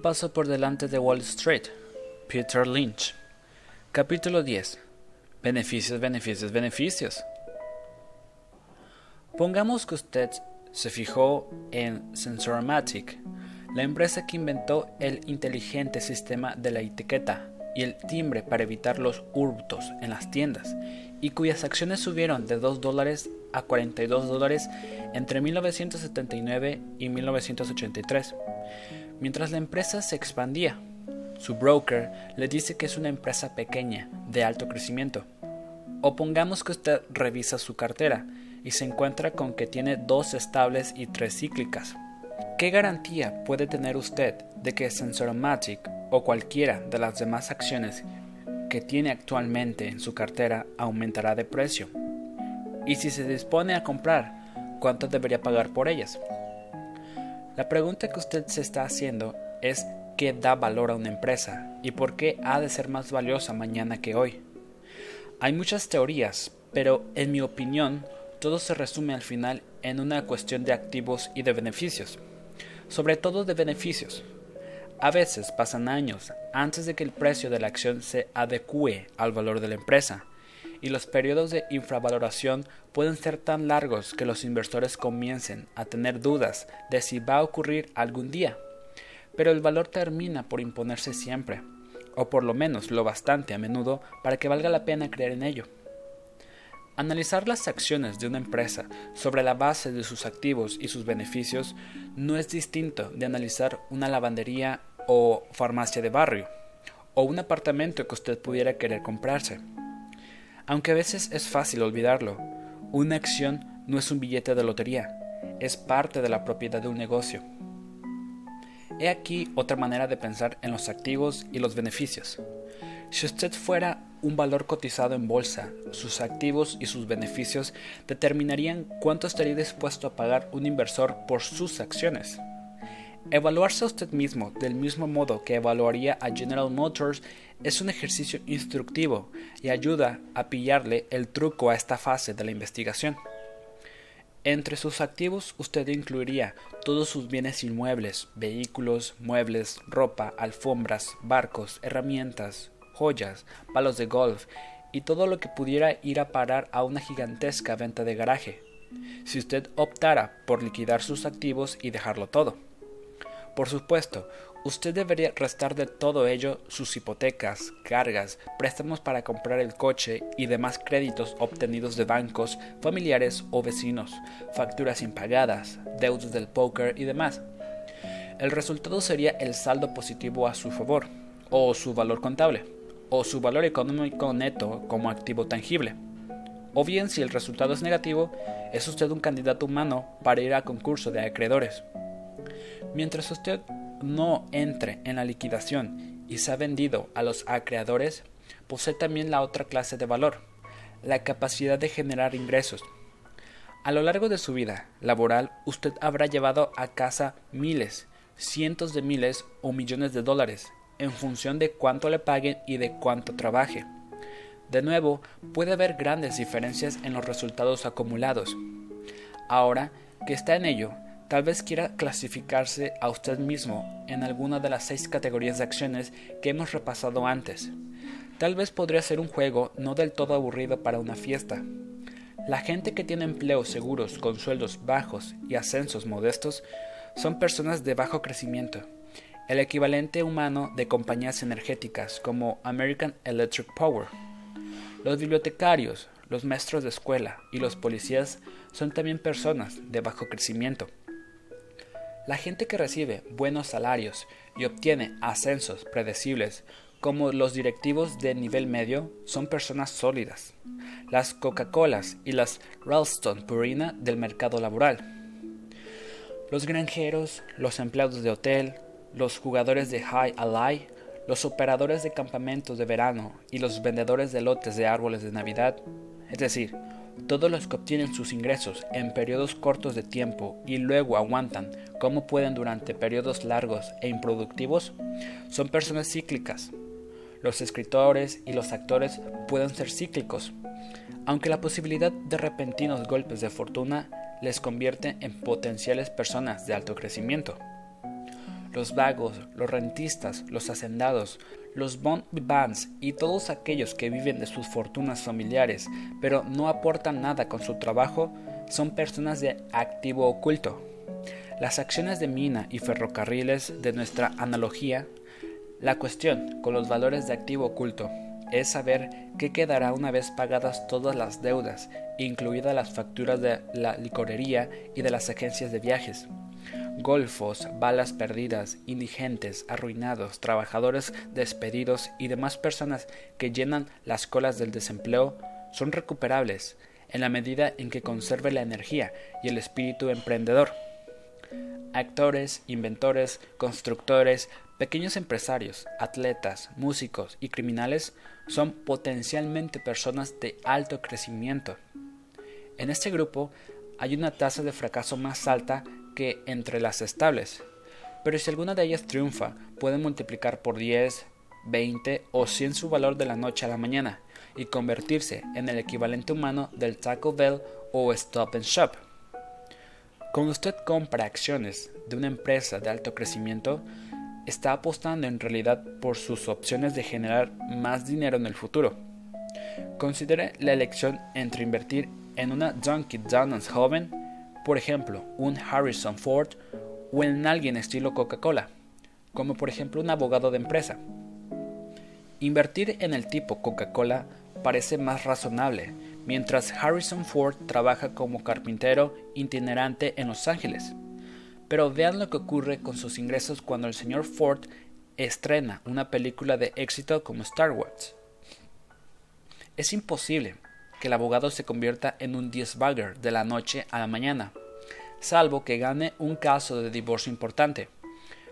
paso por delante de Wall Street. Peter Lynch. Capítulo 10. Beneficios, beneficios, beneficios. Pongamos que usted se fijó en Sensormatic, la empresa que inventó el inteligente sistema de la etiqueta y el timbre para evitar los hurtos en las tiendas, y cuyas acciones subieron de 2 dólares a 42 dólares entre 1979 y 1983, mientras la empresa se expandía. Su broker le dice que es una empresa pequeña, de alto crecimiento. O pongamos que usted revisa su cartera y se encuentra con que tiene dos estables y tres cíclicas. ¿Qué garantía puede tener usted de que Sensoromatic o cualquiera de las demás acciones que tiene actualmente en su cartera aumentará de precio? Y si se dispone a comprar, ¿cuánto debería pagar por ellas? La pregunta que usted se está haciendo es qué da valor a una empresa y por qué ha de ser más valiosa mañana que hoy. Hay muchas teorías, pero en mi opinión todo se resume al final en una cuestión de activos y de beneficios, sobre todo de beneficios. A veces pasan años antes de que el precio de la acción se adecue al valor de la empresa, y los periodos de infravaloración pueden ser tan largos que los inversores comiencen a tener dudas de si va a ocurrir algún día. Pero el valor termina por imponerse siempre, o por lo menos lo bastante a menudo para que valga la pena creer en ello. Analizar las acciones de una empresa sobre la base de sus activos y sus beneficios no es distinto de analizar una lavandería o farmacia de barrio, o un apartamento que usted pudiera querer comprarse. Aunque a veces es fácil olvidarlo, una acción no es un billete de lotería, es parte de la propiedad de un negocio. He aquí otra manera de pensar en los activos y los beneficios. Si usted fuera un valor cotizado en bolsa, sus activos y sus beneficios determinarían cuánto estaría dispuesto a pagar un inversor por sus acciones. Evaluarse a usted mismo del mismo modo que evaluaría a General Motors es un ejercicio instructivo y ayuda a pillarle el truco a esta fase de la investigación. Entre sus activos usted incluiría todos sus bienes inmuebles, vehículos, muebles, ropa, alfombras, barcos, herramientas, joyas, palos de golf y todo lo que pudiera ir a parar a una gigantesca venta de garaje, si usted optara por liquidar sus activos y dejarlo todo. Por supuesto, usted debería restar de todo ello sus hipotecas, cargas, préstamos para comprar el coche y demás créditos obtenidos de bancos, familiares o vecinos, facturas impagadas, deudas del póker y demás. El resultado sería el saldo positivo a su favor, o su valor contable, o su valor económico neto como activo tangible. O bien, si el resultado es negativo, es usted un candidato humano para ir a concurso de acreedores. Mientras usted no entre en la liquidación y se ha vendido a los acreedores, posee también la otra clase de valor, la capacidad de generar ingresos. A lo largo de su vida laboral, usted habrá llevado a casa miles, cientos de miles o millones de dólares, en función de cuánto le paguen y de cuánto trabaje. De nuevo, puede haber grandes diferencias en los resultados acumulados. Ahora que está en ello, Tal vez quiera clasificarse a usted mismo en alguna de las seis categorías de acciones que hemos repasado antes. Tal vez podría ser un juego no del todo aburrido para una fiesta. La gente que tiene empleos seguros con sueldos bajos y ascensos modestos son personas de bajo crecimiento, el equivalente humano de compañías energéticas como American Electric Power. Los bibliotecarios, los maestros de escuela y los policías son también personas de bajo crecimiento. La gente que recibe buenos salarios y obtiene ascensos predecibles, como los directivos de nivel medio, son personas sólidas. Las Coca-Colas y las Ralston Purina del mercado laboral. Los granjeros, los empleados de hotel, los jugadores de High Ally, los operadores de campamentos de verano y los vendedores de lotes de árboles de Navidad, es decir, todos los que obtienen sus ingresos en periodos cortos de tiempo y luego aguantan como pueden durante periodos largos e improductivos son personas cíclicas. Los escritores y los actores pueden ser cíclicos, aunque la posibilidad de repentinos golpes de fortuna les convierte en potenciales personas de alto crecimiento. Los vagos, los rentistas, los hacendados, los bond vivants y todos aquellos que viven de sus fortunas familiares, pero no aportan nada con su trabajo, son personas de activo oculto. Las acciones de mina y ferrocarriles de nuestra analogía, la cuestión con los valores de activo oculto es saber qué quedará una vez pagadas todas las deudas, incluidas las facturas de la licorería y de las agencias de viajes golfos, balas perdidas, indigentes, arruinados, trabajadores despedidos y demás personas que llenan las colas del desempleo son recuperables en la medida en que conserve la energía y el espíritu emprendedor. Actores, inventores, constructores, pequeños empresarios, atletas, músicos y criminales son potencialmente personas de alto crecimiento. En este grupo hay una tasa de fracaso más alta que entre las estables, pero si alguna de ellas triunfa, puede multiplicar por 10, 20 o 100 su valor de la noche a la mañana y convertirse en el equivalente humano del Taco Bell o Stop and Shop. Cuando usted compra acciones de una empresa de alto crecimiento, está apostando en realidad por sus opciones de generar más dinero en el futuro. Considere la elección entre invertir en una Dunkin' Donuts joven por ejemplo, un Harrison Ford o en alguien estilo Coca-Cola, como por ejemplo un abogado de empresa. Invertir en el tipo Coca-Cola parece más razonable, mientras Harrison Ford trabaja como carpintero itinerante en Los Ángeles. Pero vean lo que ocurre con sus ingresos cuando el señor Ford estrena una película de éxito como Star Wars. Es imposible que el abogado se convierta en un disbagger de la noche a la mañana, salvo que gane un caso de divorcio importante.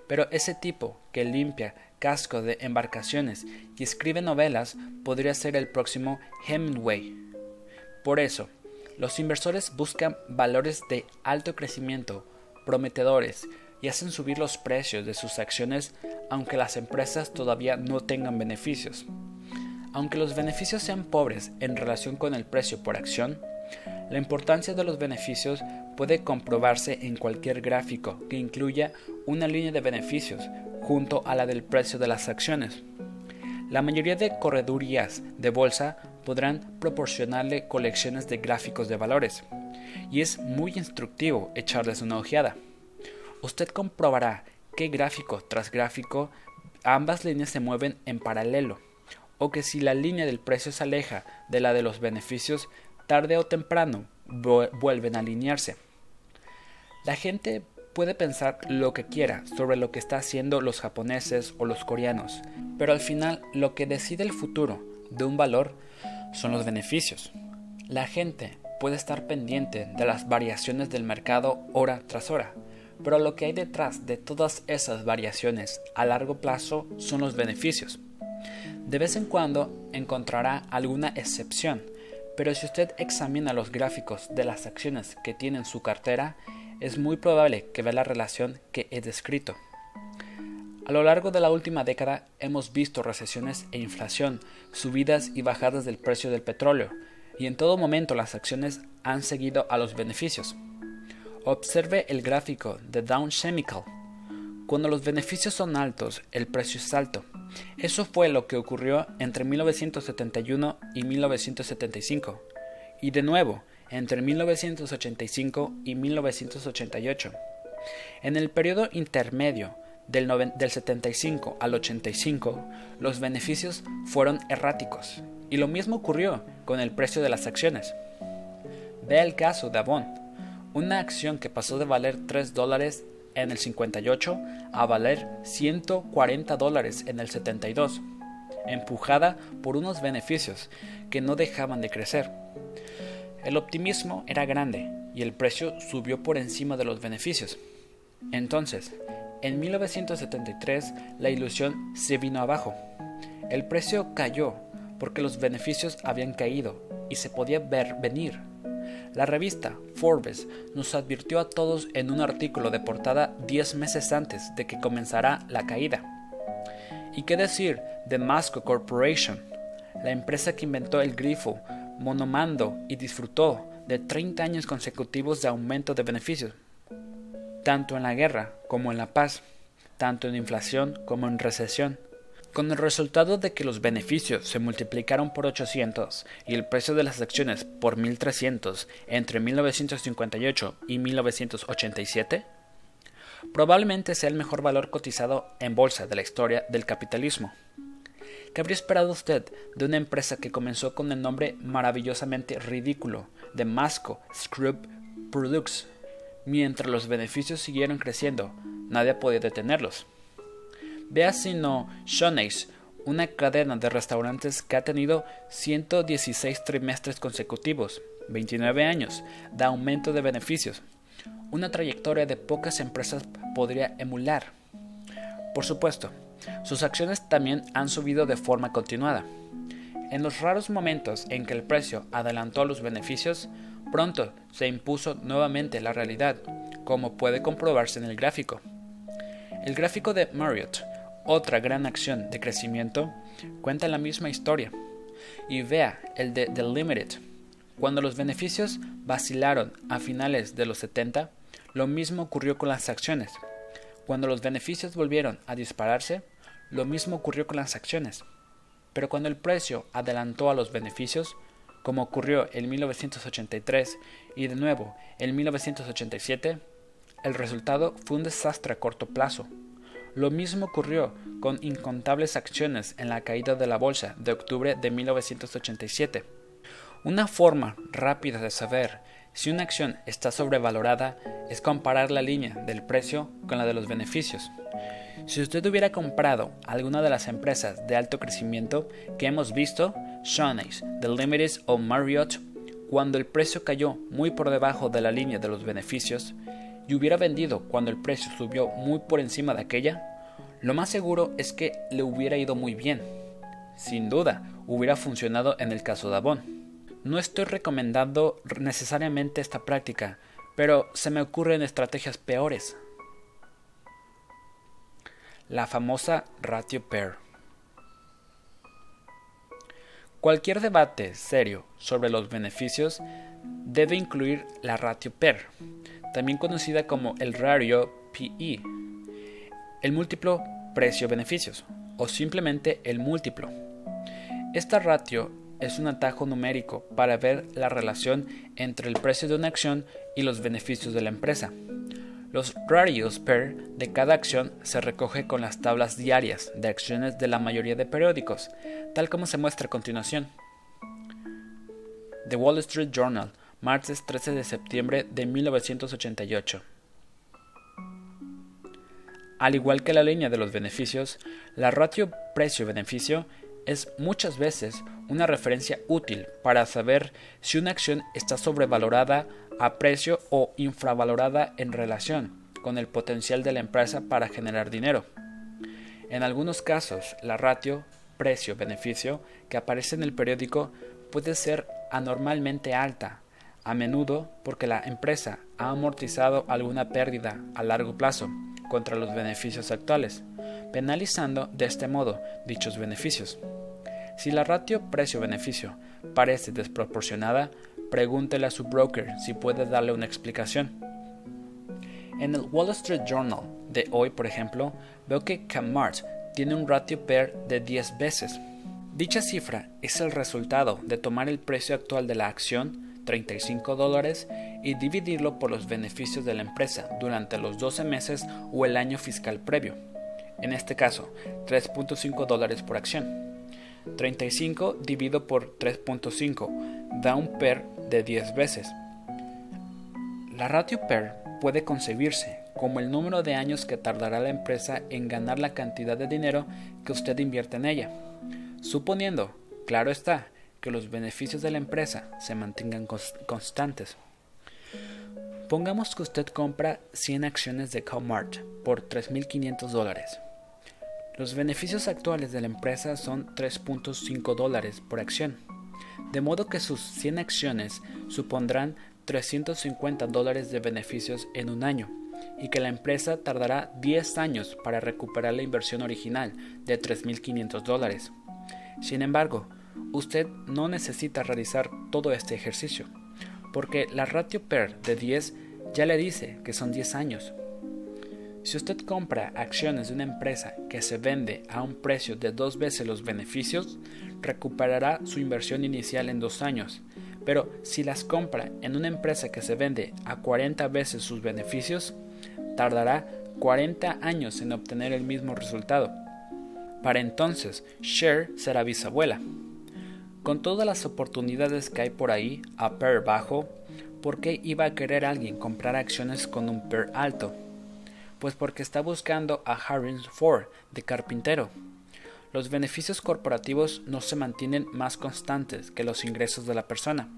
Pero ese tipo que limpia casco de embarcaciones y escribe novelas podría ser el próximo Hemingway. Por eso, los inversores buscan valores de alto crecimiento, prometedores, y hacen subir los precios de sus acciones aunque las empresas todavía no tengan beneficios. Aunque los beneficios sean pobres en relación con el precio por acción, la importancia de los beneficios puede comprobarse en cualquier gráfico que incluya una línea de beneficios junto a la del precio de las acciones. La mayoría de corredurías de bolsa podrán proporcionarle colecciones de gráficos de valores, y es muy instructivo echarles una ojeada. Usted comprobará que gráfico tras gráfico ambas líneas se mueven en paralelo o que si la línea del precio se aleja de la de los beneficios, tarde o temprano vuelven a alinearse. La gente puede pensar lo que quiera sobre lo que está haciendo los japoneses o los coreanos, pero al final lo que decide el futuro de un valor son los beneficios. La gente puede estar pendiente de las variaciones del mercado hora tras hora, pero lo que hay detrás de todas esas variaciones a largo plazo son los beneficios. De vez en cuando encontrará alguna excepción, pero si usted examina los gráficos de las acciones que tiene en su cartera, es muy probable que vea la relación que he descrito. A lo largo de la última década hemos visto recesiones e inflación, subidas y bajadas del precio del petróleo, y en todo momento las acciones han seguido a los beneficios. Observe el gráfico de Dow Chemical. Cuando los beneficios son altos, el precio es alto. Eso fue lo que ocurrió entre 1971 y 1975, y de nuevo entre 1985 y 1988. En el periodo intermedio del, 75 al 85, los beneficios fueron erráticos, y lo mismo ocurrió con el precio de las acciones. Ve el caso de Avon, una acción que pasó de valer 3 dólares en el 58 a valer 140 dólares en el 72, empujada por unos beneficios que no dejaban de crecer. El optimismo era grande y el precio subió por encima de los beneficios. Entonces, en 1973 la ilusión se vino abajo. El precio cayó porque los beneficios habían caído y se podía ver venir. La revista Forbes nos advirtió a todos en un artículo de portada 10 meses antes de que comenzara la caída. ¿Y qué decir de Masco Corporation, la empresa que inventó el grifo monomando y disfrutó de 30 años consecutivos de aumento de beneficios, tanto en la guerra como en la paz? tanto en inflación como en recesión, con el resultado de que los beneficios se multiplicaron por 800 y el precio de las acciones por 1300 entre 1958 y 1987, probablemente sea el mejor valor cotizado en bolsa de la historia del capitalismo. ¿Qué habría esperado usted de una empresa que comenzó con el nombre maravillosamente ridículo de Masco Scrub Products? Mientras los beneficios siguieron creciendo, nadie podía detenerlos. Vea si no Shoney's, una cadena de restaurantes que ha tenido 116 trimestres consecutivos, 29 años, de aumento de beneficios, una trayectoria de pocas empresas podría emular. Por supuesto, sus acciones también han subido de forma continuada. En los raros momentos en que el precio adelantó los beneficios, pronto se impuso nuevamente la realidad, como puede comprobarse en el gráfico. El gráfico de Marriott, otra gran acción de crecimiento, cuenta la misma historia. Y vea el de The Limited. Cuando los beneficios vacilaron a finales de los 70, lo mismo ocurrió con las acciones. Cuando los beneficios volvieron a dispararse, lo mismo ocurrió con las acciones. Pero cuando el precio adelantó a los beneficios, como ocurrió en 1983 y de nuevo en 1987, el resultado fue un desastre a corto plazo. Lo mismo ocurrió con incontables acciones en la caída de la bolsa de octubre de 1987. Una forma rápida de saber si una acción está sobrevalorada es comparar la línea del precio con la de los beneficios. Si usted hubiera comprado alguna de las empresas de alto crecimiento que hemos visto, Shawnee's, The Limited o Marriott, cuando el precio cayó muy por debajo de la línea de los beneficios, y hubiera vendido cuando el precio subió muy por encima de aquella, lo más seguro es que le hubiera ido muy bien. Sin duda, hubiera funcionado en el caso de Avon. No estoy recomendando necesariamente esta práctica, pero se me ocurren estrategias peores. La famosa ratio pair. Cualquier debate serio sobre los beneficios debe incluir la ratio pair, también conocida como el ratio PE, el múltiplo precio-beneficios o simplemente el múltiplo. Esta ratio es un atajo numérico para ver la relación entre el precio de una acción y los beneficios de la empresa. Los ratios per de cada acción se recoge con las tablas diarias de acciones de la mayoría de periódicos, tal como se muestra a continuación. The Wall Street Journal, martes 13 de septiembre de 1988. Al igual que la línea de los beneficios, la ratio precio-beneficio es muchas veces una referencia útil para saber si una acción está sobrevalorada a precio o infravalorada en relación con el potencial de la empresa para generar dinero. En algunos casos, la ratio precio-beneficio que aparece en el periódico puede ser anormalmente alta, a menudo porque la empresa ha amortizado alguna pérdida a largo plazo contra los beneficios actuales, penalizando de este modo dichos beneficios. Si la ratio precio-beneficio parece desproporcionada, pregúntele a su broker si puede darle una explicación. En el Wall Street Journal de hoy, por ejemplo, veo que Kmart tiene un ratio PER de 10 veces. Dicha cifra es el resultado de tomar el precio actual de la acción, 35 dólares, y dividirlo por los beneficios de la empresa durante los 12 meses o el año fiscal previo. En este caso, 3.5 dólares por acción. 35 dividido por 3.5 da un PER de 10 veces. La ratio PER puede concebirse como el número de años que tardará la empresa en ganar la cantidad de dinero que usted invierte en ella, suponiendo, claro está, que los beneficios de la empresa se mantengan constantes. Pongamos que usted compra 100 acciones de Walmart por 3.500 dólares. Los beneficios actuales de la empresa son 3.5 dólares por acción, de modo que sus 100 acciones supondrán 350 dólares de beneficios en un año y que la empresa tardará 10 años para recuperar la inversión original de 3.500 dólares. Sin embargo, usted no necesita realizar todo este ejercicio, porque la ratio PER de 10 ya le dice que son 10 años. Si usted compra acciones de una empresa que se vende a un precio de dos veces los beneficios, recuperará su inversión inicial en dos años. Pero si las compra en una empresa que se vende a 40 veces sus beneficios, tardará 40 años en obtener el mismo resultado. Para entonces, Share será bisabuela. Con todas las oportunidades que hay por ahí a PER bajo, ¿por qué iba a querer alguien comprar acciones con un PER alto? Pues porque está buscando a Harris Ford de carpintero. Los beneficios corporativos no se mantienen más constantes que los ingresos de la persona.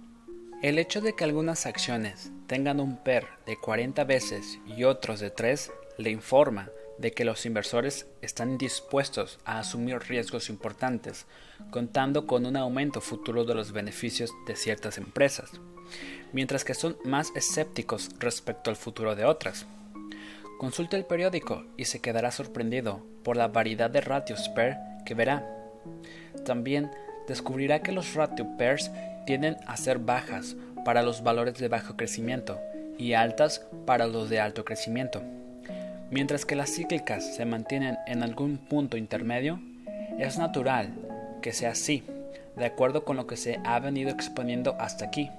El hecho de que algunas acciones tengan un PER de 40 veces y otros de 3 le informa de que los inversores están dispuestos a asumir riesgos importantes, contando con un aumento futuro de los beneficios de ciertas empresas, mientras que son más escépticos respecto al futuro de otras. Consulte el periódico y se quedará sorprendido por la variedad de ratios PER que verá. También descubrirá que los ratio PERs tienden a ser bajas para los valores de bajo crecimiento y altas para los de alto crecimiento. Mientras que las cíclicas se mantienen en algún punto intermedio, es natural que sea así, de acuerdo con lo que se ha venido exponiendo hasta aquí.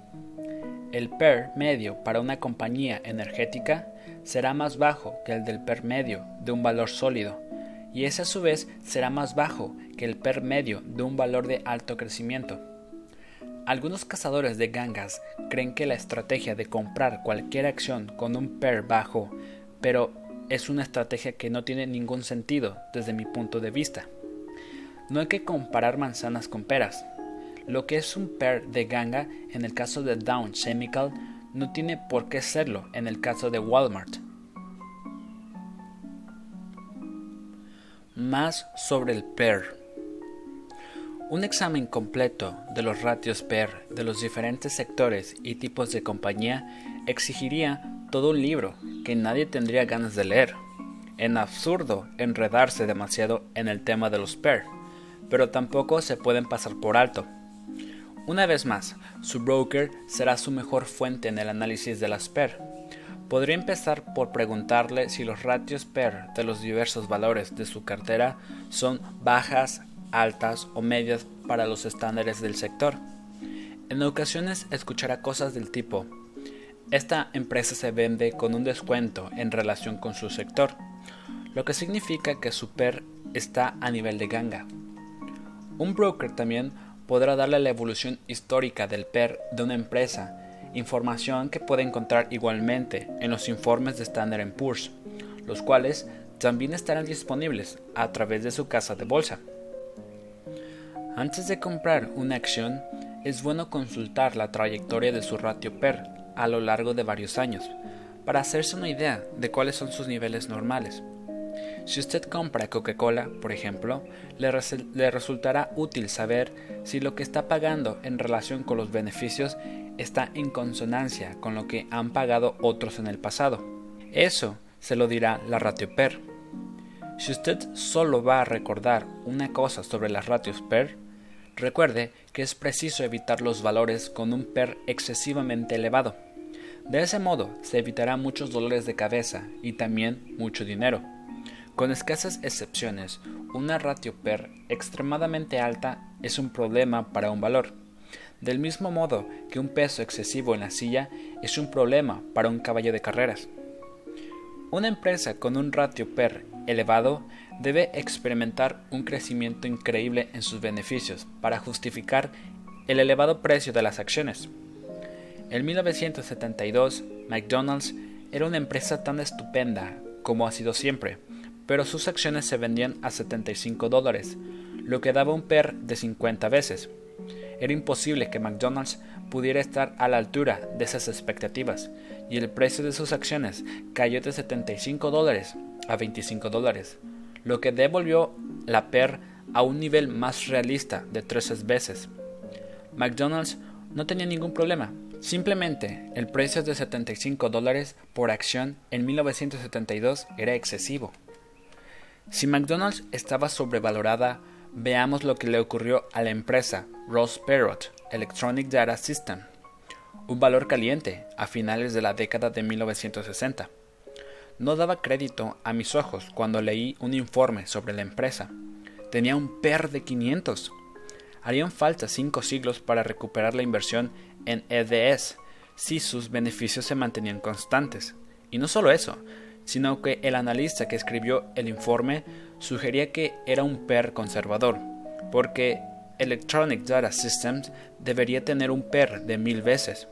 El PER medio para una compañía energética será más bajo que el del PER medio de un valor sólido, y ese a su vez será más bajo que el PER medio de un valor de alto crecimiento. Algunos cazadores de gangas creen que la estrategia de comprar cualquier acción con un PER bajo, pero es una estrategia que no tiene ningún sentido desde mi punto de vista. No hay que comparar manzanas con peras. Lo que es un PER de ganga en el caso de Dow Chemical no tiene por qué serlo en el caso de Walmart. Más sobre el PER. Un examen completo de los ratios PER de los diferentes sectores y tipos de compañía exigiría todo un libro que nadie tendría ganas de leer. En absurdo enredarse demasiado en el tema de los PER, pero tampoco se pueden pasar por alto. Una vez más, su broker será su mejor fuente en el análisis de las PER. Podría empezar por preguntarle si los ratios PER de los diversos valores de su cartera son bajas, altas o medias para los estándares del sector. En ocasiones escuchará cosas del tipo esta empresa se vende con un descuento en relación con su sector, lo que significa que su PER está a nivel de ganga. Un broker también podrá darle la evolución histórica del PER de una empresa, información que puede encontrar igualmente en los informes de Standard Poor's, los cuales también estarán disponibles a través de su casa de bolsa. Antes de comprar una acción, es bueno consultar la trayectoria de su ratio PER a lo largo de varios años, para hacerse una idea de cuáles son sus niveles normales. Si usted compra Coca-Cola, por ejemplo, le, resultará útil saber si lo que está pagando en relación con los beneficios está en consonancia con lo que han pagado otros en el pasado. Eso se lo dirá la ratio PER. Si usted solo va a recordar una cosa sobre las ratios PER, Recuerde que es preciso evitar los valores con un PER excesivamente elevado. De ese modo se evitará muchos dolores de cabeza y también mucho dinero. Con escasas excepciones, una ratio PER extremadamente alta es un problema para un valor. Del mismo modo que un peso excesivo en la silla es un problema para un caballo de carreras. Una empresa con un ratio PER elevado debe experimentar un crecimiento increíble en sus beneficios para justificar el elevado precio de las acciones. En 1972, McDonald's era una empresa tan estupenda como ha sido siempre, pero sus acciones se vendían a 75 dólares, lo que daba un PER de 50 veces. Era imposible que McDonald's pudiera estar a la altura de esas expectativas, y el precio de sus acciones cayó de 75 dólares a 25 dólares, lo que devolvió la PER a un nivel más realista de 13 veces. McDonald's no tenía ningún problema, simplemente el precio de 75 dólares por acción en 1972 era excesivo. Si McDonald's estaba sobrevalorada, veamos lo que le ocurrió a la empresa Ross Perot Electronic Data System, un valor caliente a finales de la década de 1960. No daba crédito a mis ojos cuando leí un informe sobre la empresa. Tenía un PER de 500. Harían falta cinco siglos para recuperar la inversión en EDS si sus beneficios se mantenían constantes. Y no solo eso, sino que el analista que escribió el informe sugería que era un PER conservador, porque Electronic Data Systems debería tener un PER de mil veces.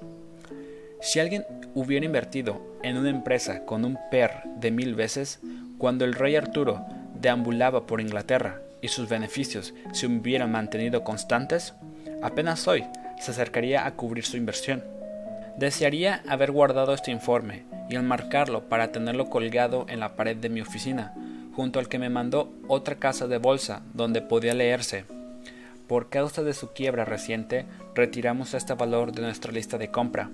Si alguien hubiera invertido en una empresa con un PER de mil veces, cuando el rey Arturo deambulaba por Inglaterra y sus beneficios se hubieran mantenido constantes, apenas hoy se acercaría a cubrir su inversión. Desearía haber guardado este informe y enmarcarlo para tenerlo colgado en la pared de mi oficina, junto al que me mandó otra casa de bolsa donde podía leerse. Por causa de su quiebra reciente, retiramos este valor de nuestra lista de compra.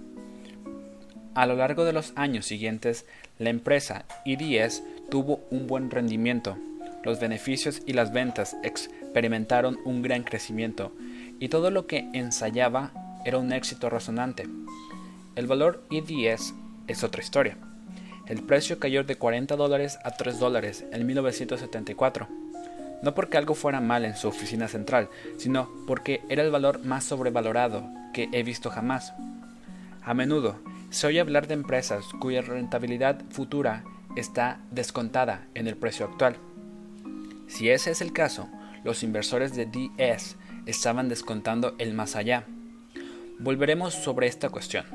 A lo largo de los años siguientes, la empresa IDS tuvo un buen rendimiento. Los beneficios y las ventas experimentaron un gran crecimiento y todo lo que ensayaba era un éxito razonante. El valor IDS es otra historia. El precio cayó de 40 dólares a 3 dólares en 1974. No porque algo fuera mal en su oficina central, sino porque era el valor más sobrevalorado que he visto jamás. A menudo, se oye hablar de empresas cuya rentabilidad futura está descontada en el precio actual. Si ese es el caso, los inversores de DS estaban descontando el más allá. Volveremos sobre esta cuestión.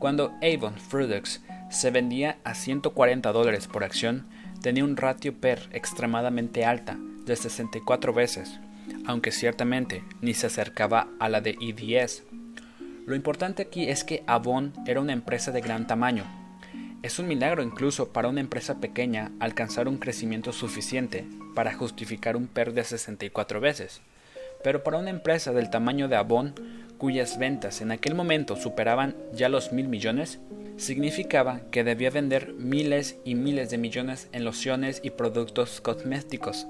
Cuando Avon Products se vendía a 140 dólares por acción, tenía un ratio PER extremadamente alta, de 64 veces, aunque ciertamente ni se acercaba a la de EDS. Lo importante aquí es que Avon era una empresa de gran tamaño. Es un milagro incluso para una empresa pequeña alcanzar un crecimiento suficiente para justificar un PER de 64 veces. Pero para una empresa del tamaño de Avon, cuyas ventas en aquel momento superaban ya los mil millones, significaba que debía vender miles y miles de millones en lociones y productos cosméticos.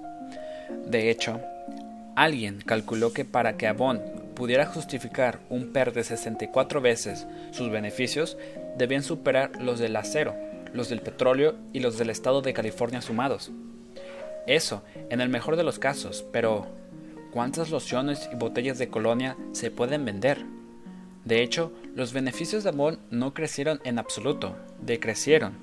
De hecho, alguien calculó que para que Avon pudiera justificar un PER de 64 veces sus beneficios, debían superar los del acero, los del petróleo y los del estado de California sumados. Eso, en el mejor de los casos, pero ¿cuántas lociones y botellas de colonia se pueden vender? De hecho, los beneficios de Avon no crecieron en absoluto, decrecieron,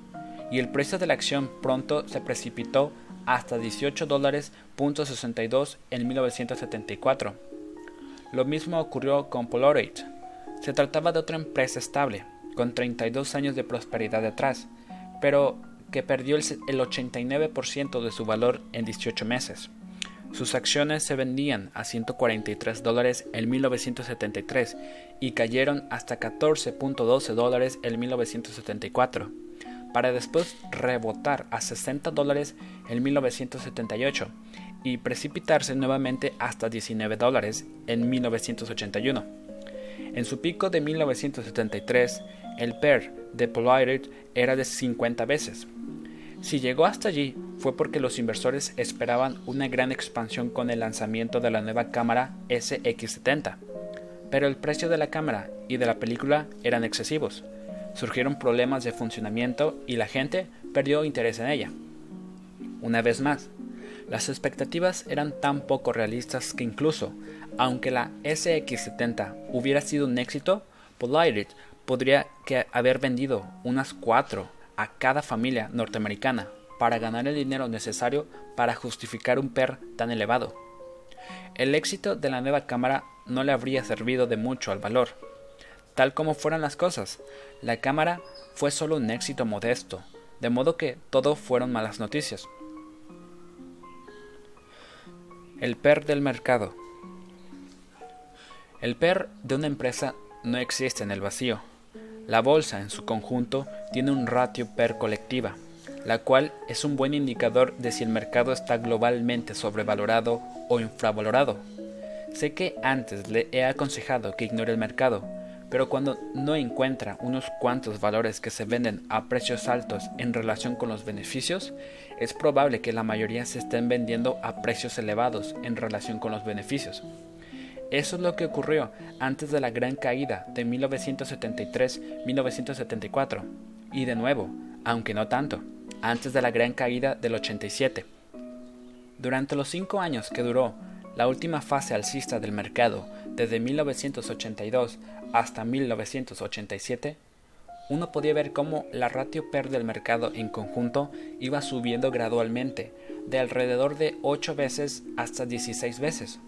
y el precio de la acción pronto se precipitó hasta 18 dólares en 1974 lo mismo ocurrió con Polaroid. Se trataba de otra empresa estable, con 32 años de prosperidad detrás, pero que perdió el 89% de su valor en 18 meses. Sus acciones se vendían a 143 dólares en 1973 y cayeron hasta 14.12 dólares en 1974, para después rebotar a 60 dólares en 1978 y precipitarse nuevamente hasta 19 dólares en 1981. En su pico de 1973, el PER de Polaroid era de 50 veces. Si llegó hasta allí fue porque los inversores esperaban una gran expansión con el lanzamiento de la nueva cámara SX70, pero el precio de la cámara y de la película eran excesivos. Surgieron problemas de funcionamiento y la gente perdió interés en ella. Una vez más, las expectativas eran tan poco realistas que incluso, aunque la SX70 hubiera sido un éxito, Polaroid podría haber vendido unas cuatro a cada familia norteamericana para ganar el dinero necesario para justificar un PER tan elevado. El éxito de la nueva cámara no le habría servido de mucho al valor. Tal como fueran las cosas, la cámara fue solo un éxito modesto, de modo que todo fueron malas noticias. El PER del mercado. El PER de una empresa no existe en el vacío. La bolsa en su conjunto tiene un ratio PER colectiva, la cual es un buen indicador de si el mercado está globalmente sobrevalorado o infravalorado. Sé que antes le he aconsejado que ignore el mercado, pero cuando no encuentra unos cuantos valores que se venden a precios altos en relación con los beneficios, es probable que la mayoría se estén vendiendo a precios elevados en relación con los beneficios. Eso es lo que ocurrió antes de la gran caída de 1973-1974. Y de nuevo, aunque no tanto, antes de la gran caída del 87. Durante los cinco años que duró la última fase alcista del mercado, desde 1982 hasta 1987, uno podía ver cómo la ratio PER del mercado en conjunto iba subiendo gradualmente, de alrededor de 8 veces hasta 16 veces.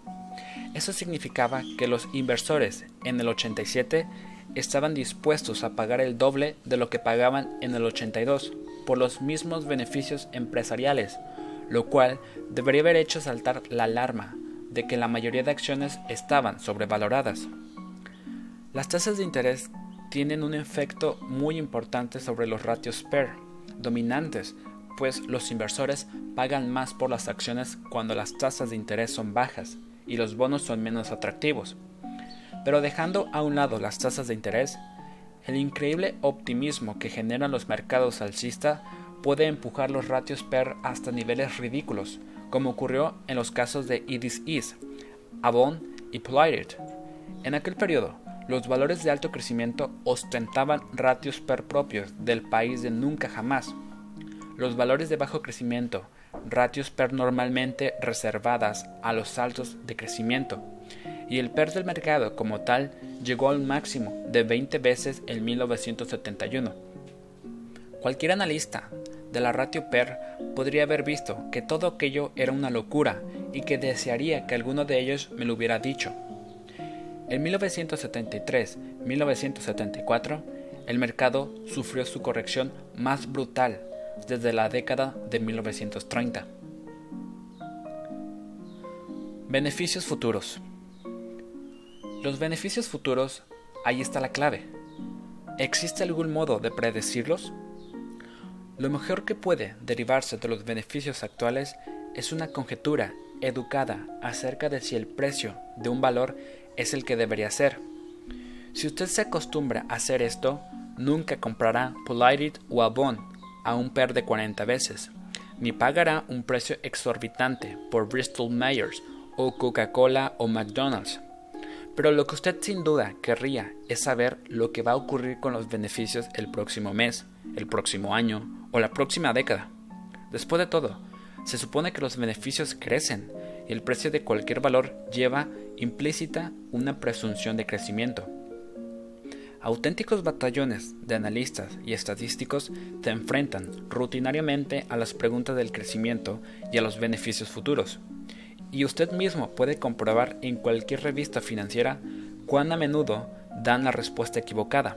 Eso significaba que los inversores en el 87 estaban dispuestos a pagar el doble de lo que pagaban en el 82 por los mismos beneficios empresariales, lo cual debería haber hecho saltar la alarma de que la mayoría de acciones estaban sobrevaloradas. Las tasas de interés tienen un efecto muy importante sobre los ratios PER dominantes, pues los inversores pagan más por las acciones cuando las tasas de interés son bajas y los bonos son menos atractivos. Pero dejando a un lado las tasas de interés, el increíble optimismo que generan los mercados alcistas puede empujar los ratios PER hasta niveles ridículos, como ocurrió en los casos de Edis East, Avon y Polite. En aquel periodo, los valores de alto crecimiento ostentaban ratios PER propios del país de nunca jamás. Los valores de bajo crecimiento, ratios PER normalmente reservadas a los saltos de crecimiento, y el PER del mercado como tal llegó al máximo de 20 veces en 1971. Cualquier analista de la ratio PER podría haber visto que todo aquello era una locura y que desearía que alguno de ellos me lo hubiera dicho. En 1973-1974, el mercado sufrió su corrección más brutal desde la década de 1930. Beneficios futuros. Los beneficios futuros, ahí está la clave. ¿Existe algún modo de predecirlos? Lo mejor que puede derivarse de los beneficios actuales es una conjetura educada acerca de si el precio de un valor es el que debería ser. Si usted se acostumbra a hacer esto, nunca comprará Polite o Avon a un PER de 40 veces, ni pagará un precio exorbitante por Bristol Myers o Coca-Cola o McDonald's. Pero lo que usted sin duda querría es saber lo que va a ocurrir con los beneficios el próximo mes, el próximo año o la próxima década. Después de todo, se supone que los beneficios crecen el precio de cualquier valor lleva implícita una presunción de crecimiento. Auténticos batallones de analistas y estadísticos te enfrentan rutinariamente a las preguntas del crecimiento y a los beneficios futuros. Y usted mismo puede comprobar en cualquier revista financiera cuán a menudo dan la respuesta equivocada.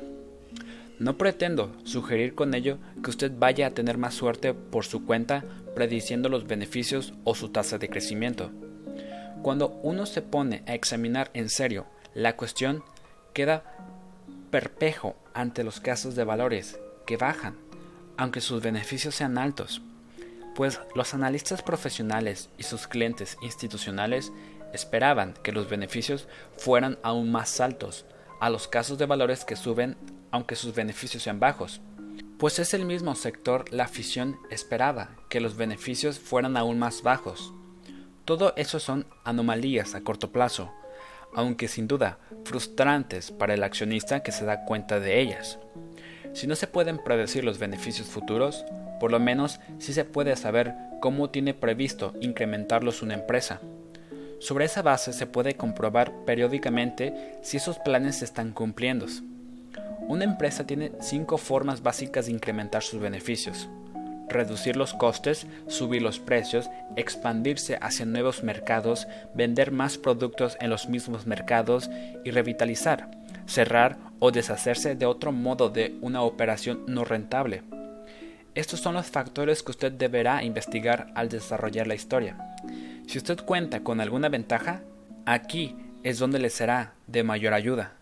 No pretendo sugerir con ello que usted vaya a tener más suerte por su cuenta prediciendo los beneficios o su tasa de crecimiento. Cuando uno se pone a examinar en serio la cuestión, queda perpejo ante los casos de valores que bajan, aunque sus beneficios sean altos, pues los analistas profesionales y sus clientes institucionales esperaban que los beneficios fueran aún más altos a los casos de valores que suben aunque sus beneficios sean bajos, pues es el mismo sector la afición esperaba que los beneficios fueran aún más bajos. Todo eso son anomalías a corto plazo, aunque sin duda frustrantes para el accionista que se da cuenta de ellas. Si no se pueden predecir los beneficios futuros, por lo menos sí se puede saber cómo tiene previsto incrementarlos una empresa. Sobre esa base se puede comprobar periódicamente si esos planes se están cumpliendo. Una empresa tiene cinco formas básicas de incrementar sus beneficios reducir los costes, subir los precios, expandirse hacia nuevos mercados, vender más productos en los mismos mercados y revitalizar, cerrar o deshacerse de otro modo de una operación no rentable. Estos son los factores que usted deberá investigar al desarrollar la historia. Si usted cuenta con alguna ventaja, aquí es donde le será de mayor ayuda.